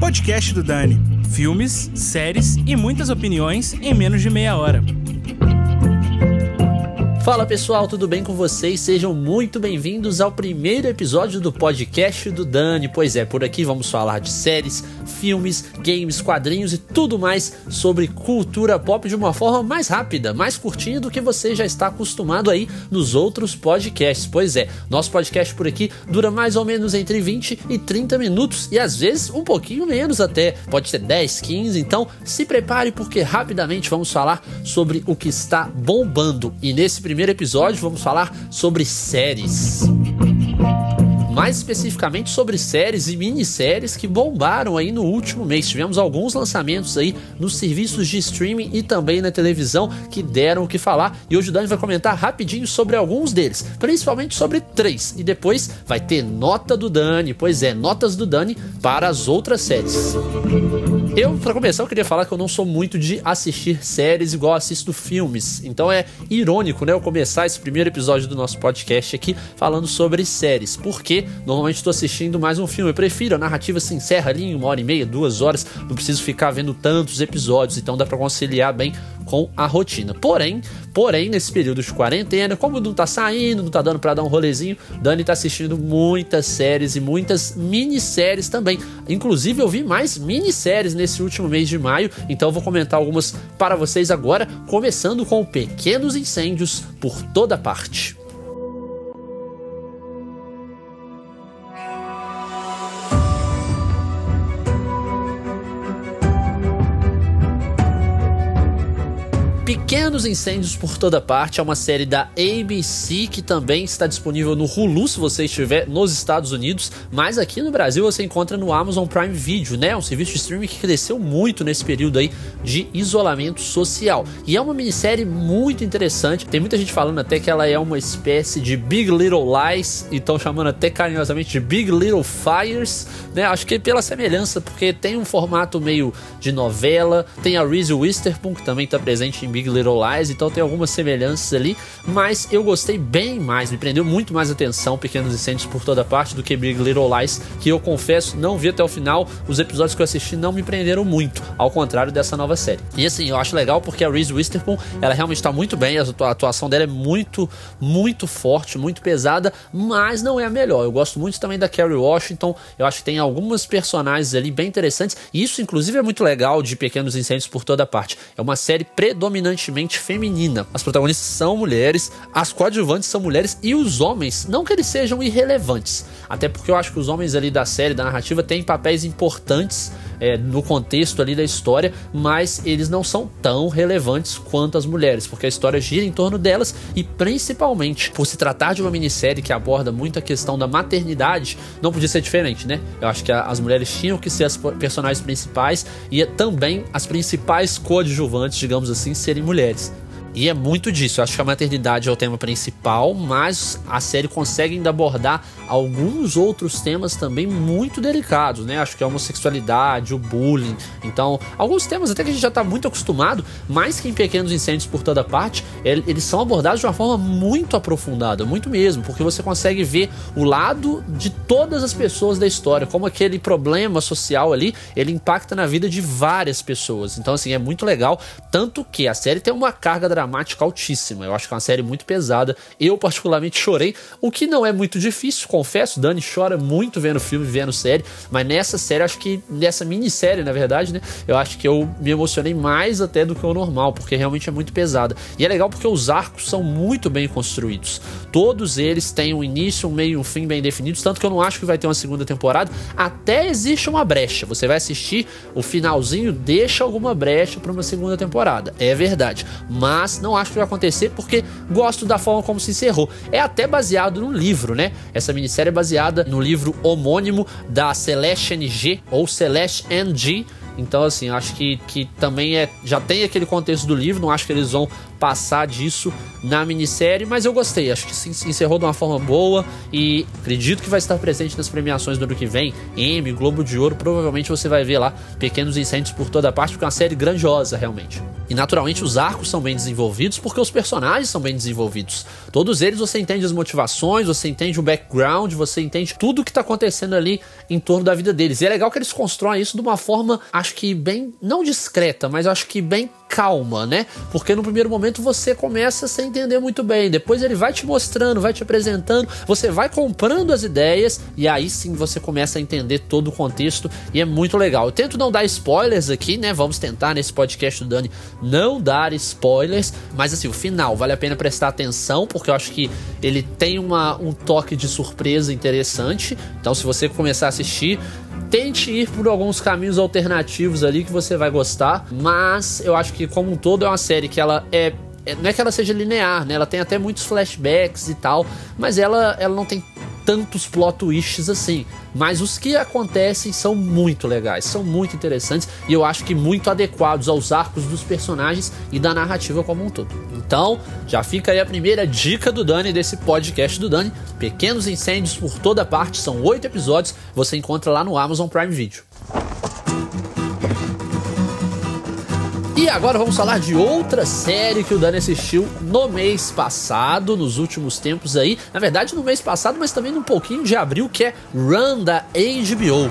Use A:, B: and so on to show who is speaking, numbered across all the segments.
A: Podcast do Dani. Filmes, séries e muitas opiniões em menos de meia hora.
B: Fala pessoal, tudo bem com vocês? Sejam muito bem-vindos ao primeiro episódio do podcast do Dani. Pois é, por aqui vamos falar de séries, filmes, games, quadrinhos e tudo mais sobre cultura pop de uma forma mais rápida, mais curtinha do que você já está acostumado aí nos outros podcasts. Pois é, nosso podcast por aqui dura mais ou menos entre 20 e 30 minutos e às vezes um pouquinho menos até, pode ser 10, 15. Então se prepare porque rapidamente vamos falar sobre o que está bombando e nesse primeiro episódio vamos falar sobre séries mais especificamente sobre séries e minisséries que bombaram aí no último mês. Tivemos alguns lançamentos aí nos serviços de streaming e também na televisão que deram o que falar. E hoje o Dani vai comentar rapidinho sobre alguns deles, principalmente sobre três. E depois vai ter nota do Dani, pois é, notas do Dani para as outras séries. Eu, para começar, eu queria falar que eu não sou muito de assistir séries igual assisto filmes. Então é irônico, né, eu começar esse primeiro episódio do nosso podcast aqui falando sobre séries. Porque normalmente estou assistindo mais um filme. Eu prefiro, a narrativa se encerra ali em uma hora e meia, duas horas, não preciso ficar vendo tantos episódios, então dá para conciliar bem com a rotina. Porém, porém, nesse período de quarentena, como não tá saindo, não tá dando para dar um rolezinho, Dani tá assistindo muitas séries e muitas minisséries também. Inclusive, eu vi mais minisséries nesse último mês de maio, então eu vou comentar algumas para vocês agora, começando com Pequenos Incêndios por toda parte. Pequenos Incêndios por Toda Parte é uma série da ABC que também está disponível no Hulu se você estiver nos Estados Unidos, mas aqui no Brasil você encontra no Amazon Prime Video, né? Um serviço de streaming que cresceu muito nesse período aí de isolamento social. E é uma minissérie muito interessante. Tem muita gente falando até que ela é uma espécie de Big Little Lies e chamando até carinhosamente de Big Little Fires, né? Acho que pela semelhança, porque tem um formato meio de novela, tem a Reese Witherspoon que também está presente em Big Little Lies, então tem algumas semelhanças ali, mas eu gostei bem mais, me prendeu muito mais atenção Pequenos Incêndios por toda parte do que Big Little Lies, que eu confesso não vi até o final, os episódios que eu assisti não me prenderam muito, ao contrário dessa nova série. E assim, eu acho legal porque a Reese Witherspoon, ela realmente está muito bem, a atuação dela é muito, muito forte, muito pesada, mas não é a melhor. Eu gosto muito também da Kerry Washington, eu acho que tem algumas personagens ali bem interessantes, e isso inclusive é muito legal de Pequenos Incêndios por toda parte. É uma série predominante predominantemente feminina. As protagonistas são mulheres, as coadjuvantes são mulheres e os homens, não que eles sejam irrelevantes, até porque eu acho que os homens ali da série, da narrativa, têm papéis importantes é, no contexto ali da história, mas eles não são tão relevantes quanto as mulheres, porque a história gira em torno delas e principalmente por se tratar de uma minissérie que aborda muito a questão da maternidade, não podia ser diferente, né? Eu acho que a, as mulheres tinham que ser as personagens principais e também as principais coadjuvantes, digamos assim, serem mulheres. E é muito disso. Eu acho que a maternidade é o tema principal, mas a série consegue ainda abordar alguns outros temas também muito delicados, né? Acho que a homossexualidade, o bullying. Então, alguns temas até que a gente já está muito acostumado, mais que em Pequenos Incêndios por toda parte, eles são abordados de uma forma muito aprofundada, muito mesmo, porque você consegue ver o lado de todas as pessoas da história, como aquele problema social ali, ele impacta na vida de várias pessoas. Então, assim, é muito legal, tanto que a série tem uma carga dramática dramática altíssima. Eu acho que é uma série muito pesada. Eu, particularmente, chorei, o que não é muito difícil, confesso. Dani chora muito vendo filme, vendo série, mas nessa série, acho que nessa minissérie, na verdade, né? Eu acho que eu me emocionei mais até do que o normal, porque realmente é muito pesada. E é legal porque os arcos são muito bem construídos. Todos eles têm um início, um meio e um fim bem definidos, tanto que eu não acho que vai ter uma segunda temporada. Até existe uma brecha. Você vai assistir o finalzinho, deixa alguma brecha para uma segunda temporada. É verdade. Mas não acho que vai acontecer porque gosto da forma como se encerrou. É até baseado no livro, né? Essa minissérie é baseada no livro homônimo da Celeste NG ou Celeste NG então, assim, acho que, que também é. Já tem aquele contexto do livro, não acho que eles vão passar disso na minissérie, mas eu gostei, acho que se encerrou de uma forma boa e acredito que vai estar presente nas premiações do ano que vem, Emmy, Globo de Ouro, provavelmente você vai ver lá pequenos incêndios por toda parte, porque é uma série grandiosa realmente. E naturalmente os arcos são bem desenvolvidos porque os personagens são bem desenvolvidos. Todos eles você entende as motivações, você entende o background, você entende tudo o que está acontecendo ali em torno da vida deles. E é legal que eles constroem isso de uma forma, que bem, não discreta, mas acho que bem calma, né? Porque no primeiro momento você começa sem entender muito bem, depois ele vai te mostrando, vai te apresentando, você vai comprando as ideias e aí sim você começa a entender todo o contexto e é muito legal. Eu tento não dar spoilers aqui, né? Vamos tentar nesse podcast do Dani não dar spoilers, mas assim, o final vale a pena prestar atenção porque eu acho que ele tem uma, um toque de surpresa interessante. Então, se você começar a assistir, tente ir por alguns caminhos alternativos ali que você vai gostar, mas eu acho que como um todo é uma série que ela é, é não é que ela seja linear, né? Ela tem até muitos flashbacks e tal, mas ela, ela não tem tantos plot twists assim. Mas os que acontecem são muito legais, são muito interessantes e eu acho que muito adequados aos arcos dos personagens e da narrativa como um todo. Então, já fica aí a primeira dica do Dani desse podcast do Dani: Pequenos Incêndios por toda parte, são oito episódios, você encontra lá no Amazon Prime Video. E agora vamos falar de outra série que o Dani assistiu no mês passado, nos últimos tempos aí. Na verdade, no mês passado, mas também num pouquinho de abril, que é Run da HBO.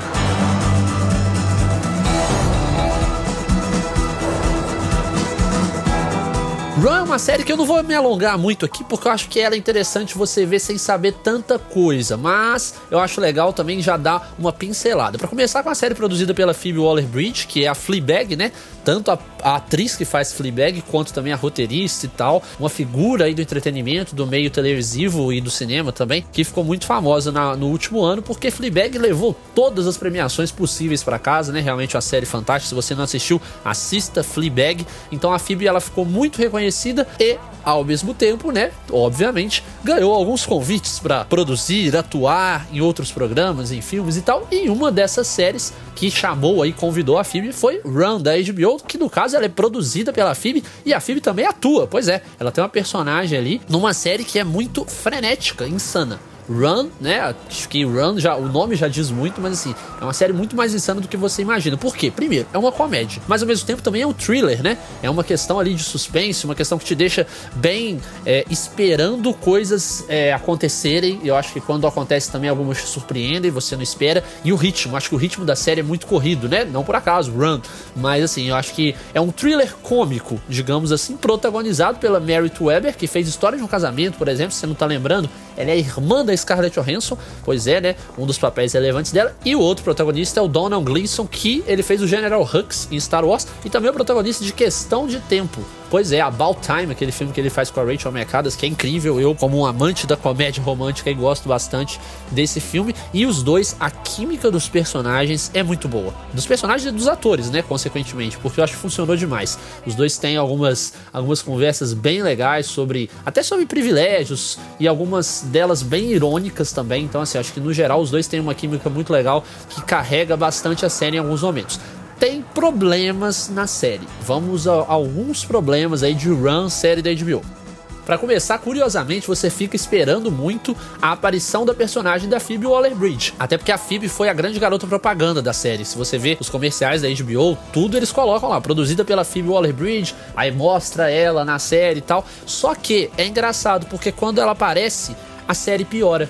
B: Run é uma série que eu não vou me alongar muito aqui, porque eu acho que ela é interessante você ver sem saber tanta coisa, mas eu acho legal também já dar uma pincelada. Para começar com a série produzida pela Phoebe Waller-Bridge, que é a Fleabag, né? Tanto a, a, atriz que faz Fleabag, quanto também a roteirista e tal, uma figura aí do entretenimento, do meio televisivo e do cinema também, que ficou muito famosa na, no último ano, porque Fleabag levou todas as premiações possíveis para casa, né? Realmente uma série fantástica. Se você não assistiu, assista Fleabag. Então a Phoebe ela ficou muito reconhecida conhecida e, ao mesmo tempo, né, obviamente, ganhou alguns convites para produzir, atuar em outros programas, em filmes e tal. E uma dessas séries que chamou aí, convidou a Phoebe foi Run da HBO, que no caso ela é produzida pela Phoebe e a Phoebe também atua. Pois é, ela tem uma personagem ali numa série que é muito frenética, insana. Run, né? Acho que Run já o nome já diz muito, mas assim, é uma série muito mais insana do que você imagina. Por quê? Primeiro, é uma comédia, mas ao mesmo tempo também é um thriller, né? É uma questão ali de suspense, uma questão que te deixa bem é, esperando coisas é, acontecerem. Eu acho que quando acontece também algumas te surpreendem, você não espera. E o ritmo, acho que o ritmo da série é muito corrido, né? Não por acaso, Run. Mas assim, eu acho que é um thriller cômico, digamos assim, protagonizado pela Merit Weber, que fez História de um Casamento, por exemplo, se você não tá lembrando. Ela é irmã da Scarlett Johansson, pois é, né? Um dos papéis relevantes dela. E o outro protagonista é o Donald Gleason, que ele fez o General Hux em Star Wars e também é o protagonista de Questão de Tempo. Pois é, About Time, aquele filme que ele faz com a Rachel McAdams, que é incrível. Eu, como um amante da comédia romântica, gosto bastante desse filme. E os dois, a química dos personagens é muito boa. Dos personagens e dos atores, né? Consequentemente, porque eu acho que funcionou demais. Os dois têm algumas, algumas conversas bem legais sobre. até sobre privilégios e algumas delas bem irônicas também. Então, assim, acho que no geral os dois têm uma química muito legal que carrega bastante a série em alguns momentos tem problemas na série. Vamos a, alguns problemas aí de run série da HBO. Para começar, curiosamente, você fica esperando muito a aparição da personagem da Phoebe Waller-Bridge. Até porque a Phoebe foi a grande garota propaganda da série. Se você vê os comerciais da HBO, tudo eles colocam lá, produzida pela Phoebe Waller-Bridge, aí mostra ela na série e tal. Só que é engraçado porque quando ela aparece, a série piora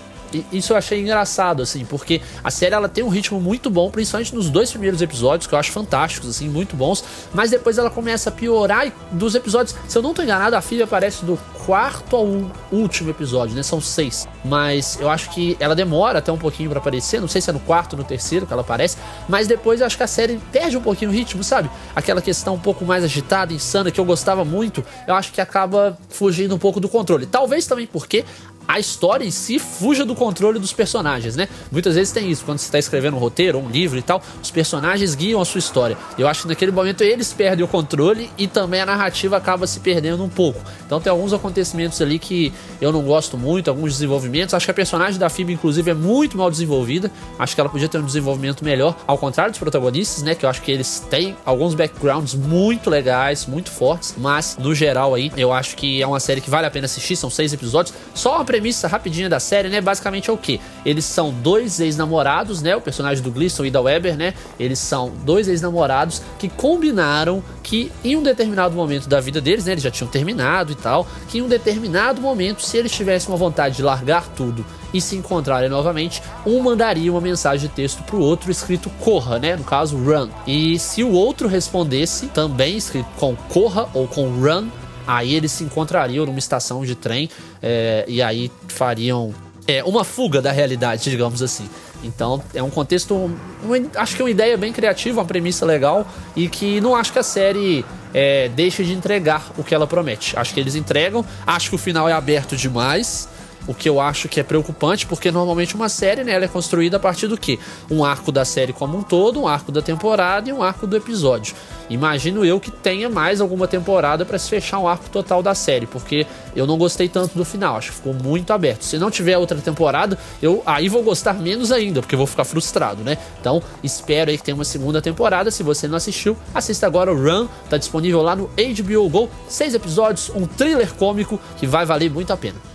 B: isso eu achei engraçado, assim, porque a série ela tem um ritmo muito bom, principalmente nos dois primeiros episódios, que eu acho fantásticos, assim, muito bons, mas depois ela começa a piorar e dos episódios, se eu não tô enganado, a filha aparece do quarto ao último episódio, né? São seis. Mas eu acho que ela demora até um pouquinho para aparecer, não sei se é no quarto ou no terceiro que ela aparece, mas depois eu acho que a série perde um pouquinho o ritmo, sabe? Aquela questão um pouco mais agitada, insana, que eu gostava muito, eu acho que acaba fugindo um pouco do controle. Talvez também porque a história em si fuja do controle dos personagens, né? Muitas vezes tem isso, quando você está escrevendo um roteiro, um livro e tal, os personagens guiam a sua história. Eu acho que naquele momento eles perdem o controle e também a narrativa acaba se perdendo um pouco. Então tem alguns acontecimentos ali que eu não gosto muito, alguns desenvolvimentos. Acho que a personagem da Phoebe, inclusive, é muito mal desenvolvida. Acho que ela podia ter um desenvolvimento melhor, ao contrário dos protagonistas, né? Que eu acho que eles têm alguns backgrounds muito legais, muito fortes, mas no geral aí, eu acho que é uma série que vale a pena assistir. São seis episódios. Só uma premissa rapidinha da série, né? Basicamente é o que? Eles são dois ex-namorados, né? O personagem do Gleason e da Weber, né? Eles são dois ex-namorados que combinaram que em um determinado momento da vida deles, né? Eles já tinham terminado e tal, que em um determinado momento, se eles tivessem uma vontade de largar tudo e se encontrarem novamente, um mandaria uma mensagem de texto pro outro escrito corra, né? No caso, run. E se o outro respondesse, também escrito com corra ou com run, aí eles se encontrariam numa estação de trem é, e aí fariam é, uma fuga da realidade, digamos assim. Então é um contexto, uma, acho que é uma ideia bem criativa, uma premissa legal e que não acho que a série é, deixe de entregar o que ela promete. Acho que eles entregam, acho que o final é aberto demais. O que eu acho que é preocupante, porque normalmente uma série né, ela é construída a partir do que? Um arco da série como um todo, um arco da temporada e um arco do episódio. Imagino eu que tenha mais alguma temporada para se fechar um arco total da série, porque eu não gostei tanto do final, acho que ficou muito aberto. Se não tiver outra temporada, eu aí vou gostar menos ainda, porque vou ficar frustrado, né? Então, espero aí que tenha uma segunda temporada. Se você não assistiu, assista agora o Run, tá disponível lá no HBO Go, seis episódios, um thriller cômico que vai valer muito a pena.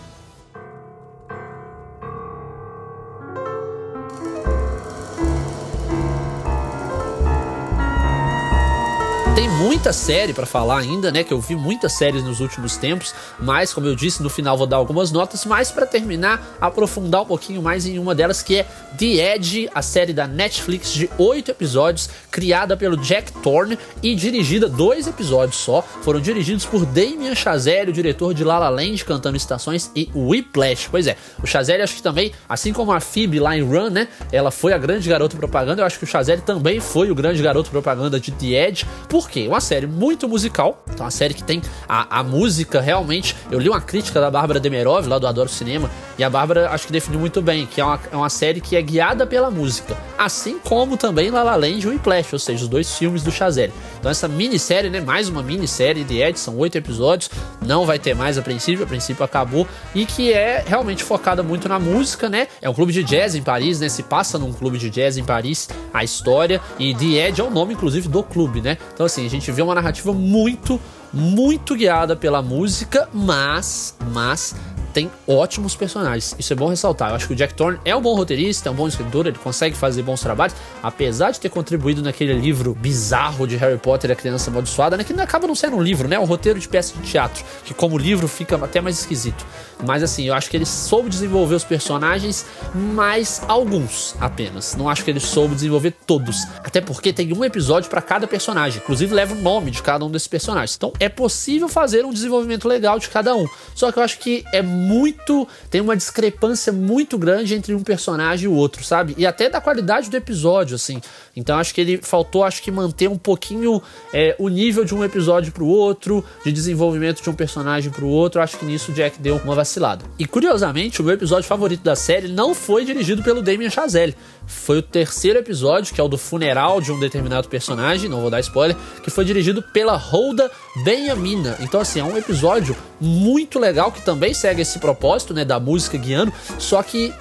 B: Muita série para falar ainda, né? Que eu vi muitas séries nos últimos tempos, mas como eu disse, no final vou dar algumas notas, mas para terminar, aprofundar um pouquinho mais em uma delas que é The Edge, a série da Netflix de oito episódios, criada pelo Jack Thorne e dirigida dois episódios só. Foram dirigidos por Damien Chazelle, o diretor de La La Land, Cantando Estações e Whiplash. Pois é, o Chazelle acho que também, assim como a Phoebe lá em Run, né? Ela foi a grande garota propaganda. Eu acho que o Chazelle também foi o grande garoto propaganda de The Edge. Por quê? Uma série muito musical, então uma série que tem a, a música realmente. Eu li uma crítica da Bárbara Demerov, lá do Adoro Cinema, e a Bárbara acho que definiu muito bem, que é uma, é uma série que é guiada pela música, assim como também La La Land e Whiplash, ou seja, os dois filmes do Chazelle. Então essa minissérie, né, mais uma minissérie de Ed, são oito episódios, não vai ter mais a princípio, a princípio acabou, e que é realmente focada muito na música, né, é um clube de jazz em Paris, né, se passa num clube de jazz em Paris, a história, e The Edge é o nome, inclusive, do clube, né, então assim, a gente vê uma narrativa muito, muito guiada pela música, mas, mas tem ótimos personagens. Isso é bom ressaltar. Eu acho que o Jack Thorne é um bom roteirista, é um bom escritor, ele consegue fazer bons trabalhos, apesar de ter contribuído naquele livro bizarro de Harry Potter e a Criança Amaldiçoada, né? Que acaba não sendo um livro, né? É um roteiro de peça de teatro, que como livro fica até mais esquisito. Mas assim, eu acho que ele soube desenvolver os personagens, mas alguns apenas. Não acho que ele soube desenvolver todos. Até porque tem um episódio para cada personagem, inclusive leva o nome de cada um desses personagens. Então é possível fazer um desenvolvimento legal de cada um. Só que eu acho que é muito. tem uma discrepância muito grande entre um personagem e o outro, sabe? E até da qualidade do episódio, assim. Então acho que ele faltou, acho que manter um pouquinho é, o nível de um episódio pro outro, de desenvolvimento de um personagem pro outro. Acho que nisso o Jack deu uma vacilada. E curiosamente, o meu episódio favorito da série não foi dirigido pelo Damien Chazelle. Foi o terceiro episódio, que é o do funeral de um determinado personagem, não vou dar spoiler, que foi dirigido pela Holda Benhamina. Então, assim, é um episódio muito legal que também segue esse propósito, né, da música guiando, só que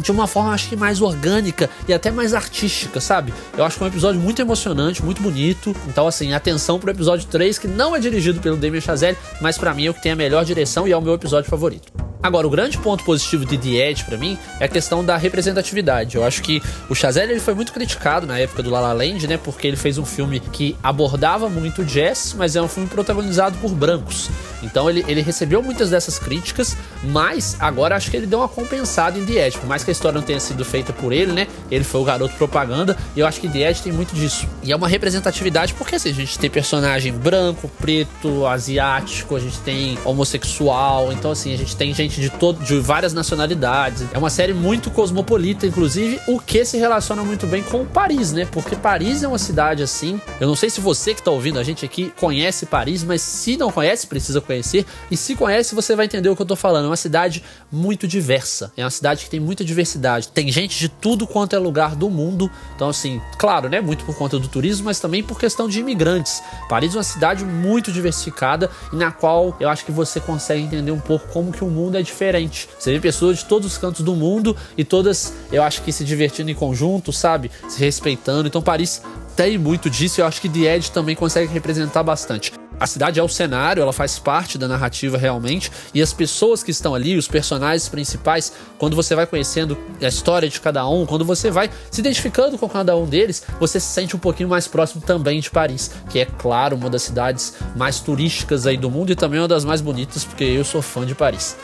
B: de uma forma acho que mais orgânica e até mais artística, sabe? Eu acho que é um episódio muito emocionante, muito bonito. Então, assim, atenção pro episódio 3, que não é dirigido pelo Damien Chazelle, mas para mim é o que tem a melhor direção e é o meu episódio favorito. Agora, o grande ponto positivo de The Edge para mim é a questão da representatividade. Eu acho que o Chazelle ele foi muito criticado na época do La La Land, né? Porque ele fez um filme que abordava muito jazz, mas é um filme protagonizado por brancos. Então ele, ele recebeu muitas dessas críticas, mas agora acho que ele deu uma compensada em The Edge. Por mais que a história não tenha sido feita por ele, né? Ele foi o garoto propaganda, e eu acho que The Edge tem muito disso. E é uma representatividade porque assim, a gente tem personagem branco, preto, asiático, a gente tem homossexual, então assim, a gente tem gente gente de, todo, de várias nacionalidades. É uma série muito cosmopolita, inclusive, o que se relaciona muito bem com Paris, né? Porque Paris é uma cidade assim. Eu não sei se você que tá ouvindo a gente aqui conhece Paris, mas se não conhece, precisa conhecer. E se conhece, você vai entender o que eu tô falando. É uma cidade muito diversa. É uma cidade que tem muita diversidade. Tem gente de tudo quanto é lugar do mundo. Então, assim, claro, né? Muito por conta do turismo, mas também por questão de imigrantes. Paris é uma cidade muito diversificada e na qual eu acho que você consegue entender um pouco como que o mundo é diferente. Você vê pessoas de todos os cantos do mundo e todas, eu acho que se divertindo em conjunto, sabe? Se respeitando. Então, Paris tem muito disso e eu acho que The Edge também consegue representar bastante. A cidade é o cenário, ela faz parte da narrativa realmente, e as pessoas que estão ali, os personagens principais, quando você vai conhecendo a história de cada um, quando você vai se identificando com cada um deles, você se sente um pouquinho mais próximo também de Paris, que é claro uma das cidades mais turísticas aí do mundo e também uma das mais bonitas, porque eu sou fã de Paris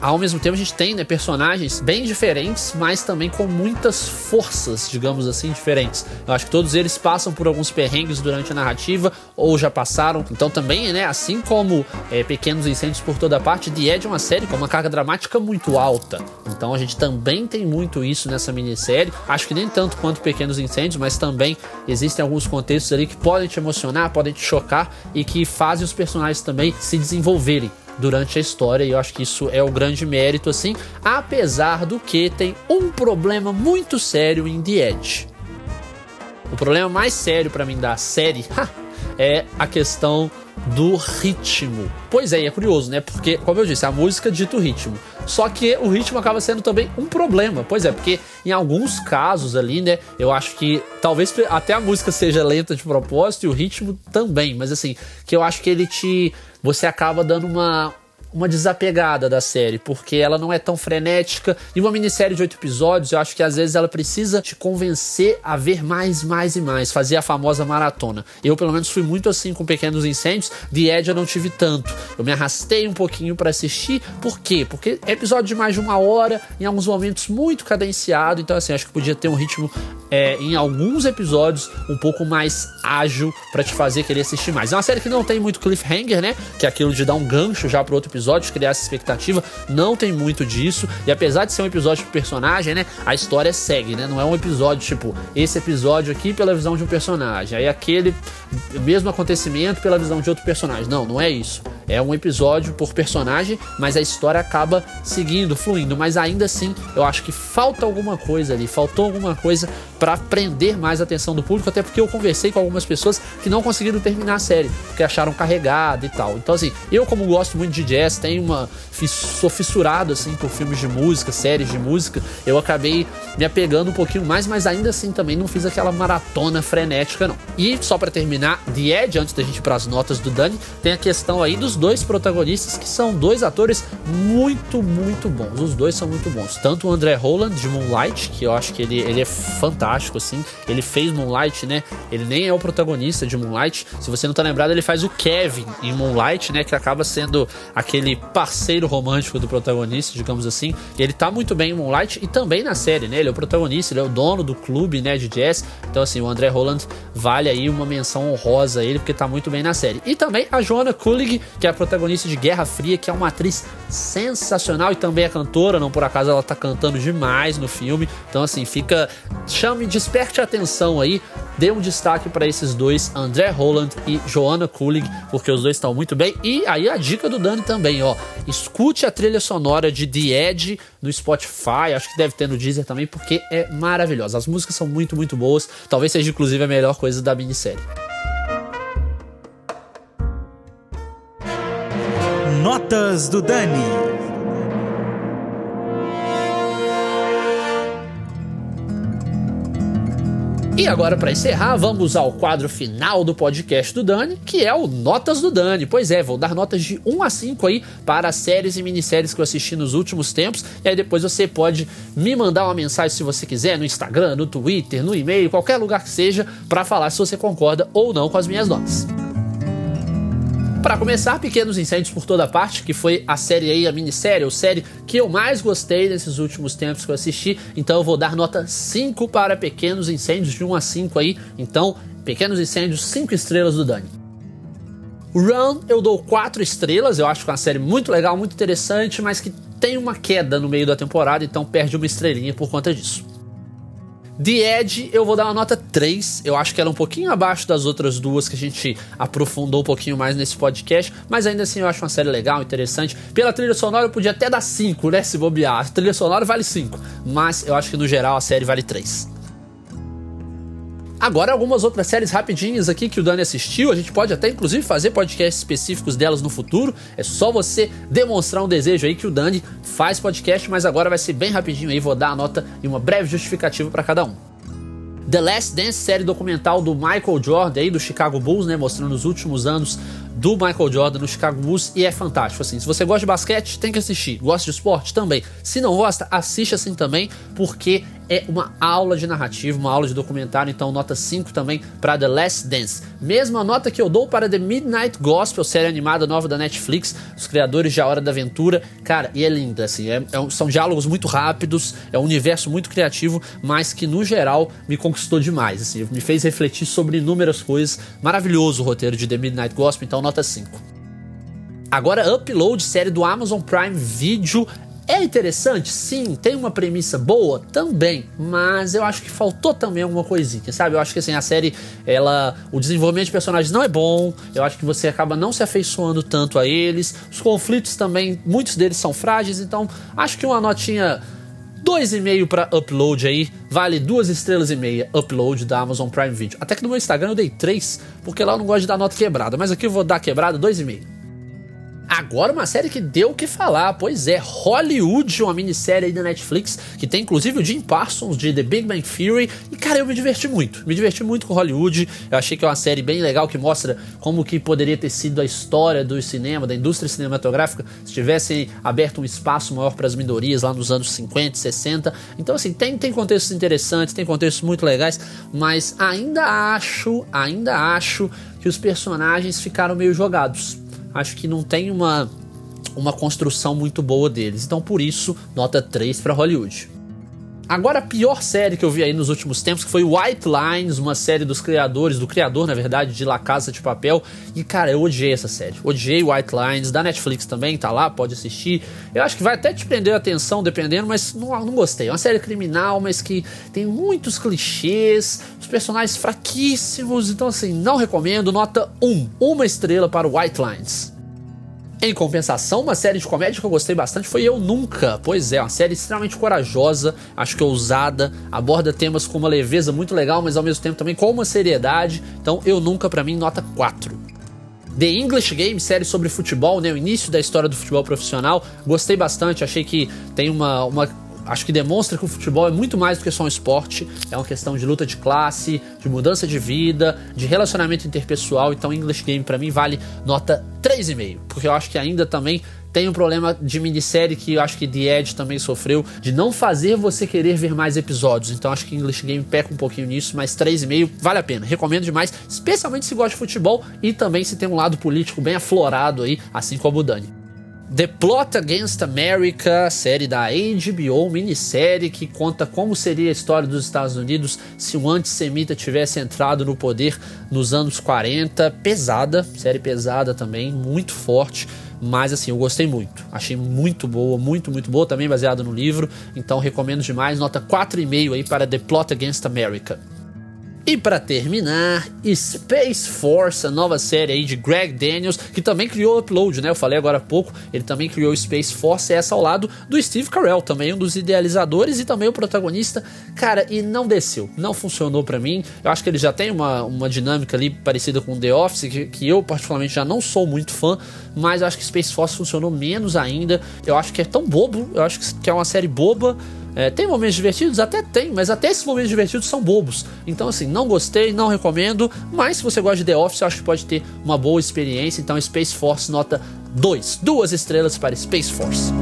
B: ao mesmo tempo a gente tem né, personagens bem diferentes, mas também com muitas forças, digamos assim, diferentes. Eu acho que todos eles passam por alguns perrengues durante a narrativa ou já passaram. Então também, né, assim como é, Pequenos Incêndios por toda parte, The Edge é uma série com uma carga dramática muito alta. Então a gente também tem muito isso nessa minissérie. Acho que nem tanto quanto Pequenos Incêndios, mas também existem alguns contextos ali que podem te emocionar, podem te chocar e que fazem os personagens também se desenvolverem durante a história e eu acho que isso é o grande mérito assim, apesar do que tem um problema muito sério em The Edge. O problema mais sério para mim da série é a questão do ritmo. Pois é, e é curioso, né? Porque, como eu disse, a música dita o ritmo. Só que o ritmo acaba sendo também um problema. Pois é, porque em alguns casos ali, né? Eu acho que talvez até a música seja lenta de propósito e o ritmo também. Mas assim, que eu acho que ele te. Você acaba dando uma, uma desapegada da série, porque ela não é tão frenética. E uma minissérie de oito episódios, eu acho que às vezes ela precisa te convencer a ver mais, mais e mais, fazer a famosa maratona. Eu, pelo menos, fui muito assim com Pequenos Incêndios. The Edge eu não tive tanto. Eu me arrastei um pouquinho para assistir. Por quê? Porque é episódio de mais de uma hora, em alguns momentos muito cadenciado. Então, assim, acho que podia ter um ritmo é, em alguns episódios um pouco mais ágil para te fazer querer assistir mais. É uma série que não tem muito cliffhanger, né? Que é aquilo de dar um gancho já pro outro episódio episódios, criar essa expectativa. Não tem muito disso. E apesar de ser um episódio pro personagem, né? A história segue, né? Não é um episódio tipo, esse episódio aqui pela visão de um personagem. Aí aquele mesmo acontecimento pela visão de outro personagem. Não, não é isso. É um episódio por personagem, mas a história acaba seguindo, fluindo. Mas ainda assim, eu acho que falta alguma coisa ali, faltou alguma coisa para prender mais a atenção do público. Até porque eu conversei com algumas pessoas que não conseguiram terminar a série, porque acharam carregada e tal. Então, assim, eu, como gosto muito de jazz, tenho uma. sou fissurado assim por filmes de música, séries de música, eu acabei me apegando um pouquinho mais, mas ainda assim também não fiz aquela maratona frenética, não. E só para terminar, The Edge, antes da gente ir para as notas do Dani, tem a questão aí dos dois protagonistas que são dois atores muito, muito bons. Os dois são muito bons. Tanto o André Holland de Moonlight, que eu acho que ele, ele é fantástico, assim. Ele fez Moonlight, né? Ele nem é o protagonista de Moonlight. Se você não tá lembrado, ele faz o Kevin em Moonlight, né? Que acaba sendo aquele parceiro romântico do protagonista, digamos assim. E ele tá muito bem em Moonlight e também na série, né? Ele é o protagonista, ele é o dono do clube, né? De jazz. Então, assim, o André Holland vale aí uma menção honrosa a ele, porque tá muito bem na série. E também a Joanna Kulig, que é a protagonista de Guerra Fria, que é uma atriz sensacional e também é cantora, não por acaso ela tá cantando demais no filme. Então, assim, fica. Chame, desperte a atenção aí, dê um destaque para esses dois, André Holland e Joanna Kulig, porque os dois estão muito bem. E aí a dica do Dani também, ó. Escute a trilha sonora de The Edge no Spotify, acho que deve ter no Deezer também, porque é maravilhosa. As músicas são muito, muito boas. Talvez seja, inclusive, a melhor coisa da minissérie.
A: Notas do Dani.
B: E agora, para encerrar, vamos ao quadro final do podcast do Dani, que é o Notas do Dani. Pois é, vou dar notas de 1 a 5 aí para as séries e minisséries que eu assisti nos últimos tempos. E aí depois você pode me mandar uma mensagem se você quiser, no Instagram, no Twitter, no e-mail, qualquer lugar que seja, para falar se você concorda ou não com as minhas notas. Para começar, Pequenos Incêndios por Toda Parte, que foi a série aí, a minissérie, ou série que eu mais gostei nesses últimos tempos que eu assisti. Então eu vou dar nota 5 para Pequenos Incêndios, de 1 a 5 aí. Então, Pequenos Incêndios, 5 estrelas do Dani. Run eu dou 4 estrelas, eu acho que é uma série muito legal, muito interessante, mas que tem uma queda no meio da temporada, então perde uma estrelinha por conta disso. The Edge, eu vou dar uma nota 3. Eu acho que ela é um pouquinho abaixo das outras duas que a gente aprofundou um pouquinho mais nesse podcast, mas ainda assim eu acho uma série legal, interessante. Pela trilha sonora eu podia até dar 5, né, se bobear. A trilha sonora vale 5, mas eu acho que no geral a série vale 3. Agora, algumas outras séries rapidinhas aqui que o Dani assistiu. A gente pode até, inclusive, fazer podcasts específicos delas no futuro. É só você demonstrar um desejo aí que o Dani faz podcast, mas agora vai ser bem rapidinho aí. Vou dar a nota e uma breve justificativa para cada um. The Last Dance, série documental do Michael Jordan aí do Chicago Bulls, né, mostrando os últimos anos do Michael Jordan no Chicago Bulls e é fantástico assim. Se você gosta de basquete, tem que assistir. Gosta de esporte também. Se não gosta, assiste assim também, porque é uma aula de narrativa, uma aula de documentário, então nota 5 também para The Last Dance. Mesma nota que eu dou para The Midnight Gospel, série animada nova da Netflix, os criadores de A Hora da Aventura. Cara, e é linda, assim, é, é, são diálogos muito rápidos, é um universo muito criativo, mas que no geral me conquistou demais, assim, me fez refletir sobre inúmeras coisas. Maravilhoso o roteiro de The Midnight Gospel, então nota 5. Agora, Upload, série do Amazon Prime Video, é interessante? Sim. Tem uma premissa boa? Também. Mas eu acho que faltou também alguma coisinha, sabe? Eu acho que assim, a série, ela. O desenvolvimento de personagens não é bom. Eu acho que você acaba não se afeiçoando tanto a eles. Os conflitos também, muitos deles são frágeis. Então, acho que uma notinha. 2,5 para upload aí, vale duas estrelas e meia upload da Amazon Prime Video. Até que no meu Instagram eu dei 3, porque lá eu não gosto de dar nota quebrada, mas aqui eu vou dar quebrada 2,5. Agora uma série que deu o que falar, pois é, Hollywood, uma minissérie aí da Netflix, que tem inclusive o Jim Parsons de The Big Bang Theory, e cara, eu me diverti muito, me diverti muito com Hollywood, eu achei que é uma série bem legal que mostra como que poderia ter sido a história do cinema, da indústria cinematográfica, se tivesse aberto um espaço maior para as minorias lá nos anos 50, 60, então assim, tem, tem contextos interessantes, tem contextos muito legais, mas ainda acho, ainda acho que os personagens ficaram meio jogados acho que não tem uma, uma construção muito boa deles. Então, por isso, nota 3 para Hollywood. Agora, a pior série que eu vi aí nos últimos tempos, que foi White Lines, uma série dos criadores, do criador, na verdade, de La Casa de Papel. E, cara, eu odiei essa série. Odiei White Lines, da Netflix também, tá lá, pode assistir. Eu acho que vai até te prender a atenção, dependendo, mas não, não gostei. É uma série criminal, mas que tem muitos clichês, os personagens fraquíssimos. Então, assim, não recomendo. Nota 1. Uma estrela para White Lines. Em compensação, uma série de comédia que eu gostei bastante foi Eu Nunca. Pois é, uma série extremamente corajosa, acho que ousada, aborda temas com uma leveza muito legal, mas ao mesmo tempo também com uma seriedade. Então, Eu Nunca, para mim, nota 4. The English Game, série sobre futebol, né? O início da história do futebol profissional. Gostei bastante, achei que tem uma, uma acho que demonstra que o futebol é muito mais do que só um esporte, é uma questão de luta de classe, de mudança de vida, de relacionamento interpessoal. Então, English Game para mim vale nota 3,5, porque eu acho que ainda também tem um problema de minissérie que eu acho que The Edge também sofreu, de não fazer você querer ver mais episódios. Então acho que English Game peca um pouquinho nisso, mas 3,5 vale a pena. Recomendo demais, especialmente se gosta de futebol e também se tem um lado político bem aflorado aí, assim como o Dani. The Plot Against America, série da HBO, minissérie que conta como seria a história dos Estados Unidos se um antissemita tivesse entrado no poder nos anos 40. Pesada, série pesada também, muito forte. Mas assim, eu gostei muito. Achei muito boa, muito, muito boa, também baseada no livro. Então recomendo demais. Nota 4,5 aí para The Plot Against America. E para terminar, Space Force, a nova série aí de Greg Daniels, que também criou Upload, né? Eu falei agora há pouco, ele também criou Space Force, essa ao lado do Steve Carell, também um dos idealizadores e também o protagonista. Cara, e não desceu, não funcionou para mim. Eu acho que ele já tem uma, uma dinâmica ali parecida com The Office, que, que eu particularmente já não sou muito fã, mas eu acho que Space Force funcionou menos ainda. Eu acho que é tão bobo, eu acho que é uma série boba é, tem momentos divertidos? Até tem, mas até esses momentos divertidos são bobos. Então, assim, não gostei, não recomendo. Mas se você gosta de The Office, eu acho que pode ter uma boa experiência. Então, Space Force nota 2. Duas estrelas para Space Force.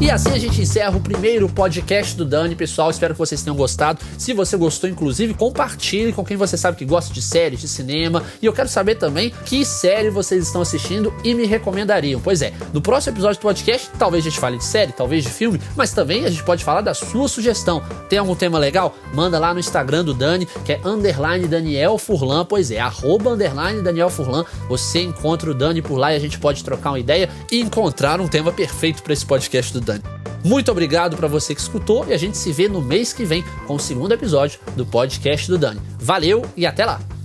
B: E assim a gente encerra o primeiro podcast do Dani, pessoal. Espero que vocês tenham gostado. Se você gostou, inclusive, compartilhe com quem você sabe que gosta de séries, de cinema. E eu quero saber também que série vocês estão assistindo e me recomendariam. Pois é, no próximo episódio do podcast, talvez a gente fale de série, talvez de filme, mas também a gente pode falar da sua sugestão. Tem algum tema legal? Manda lá no Instagram do Dani, que é underline Daniel Furlan. Pois é, arroba underline Daniel Furlan. Você encontra o Dani por lá e a gente pode trocar uma ideia e encontrar um tema perfeito para esse podcast do Dani. Muito obrigado para você que escutou e a gente se vê no mês que vem com o segundo episódio do podcast do Dani. Valeu e até lá!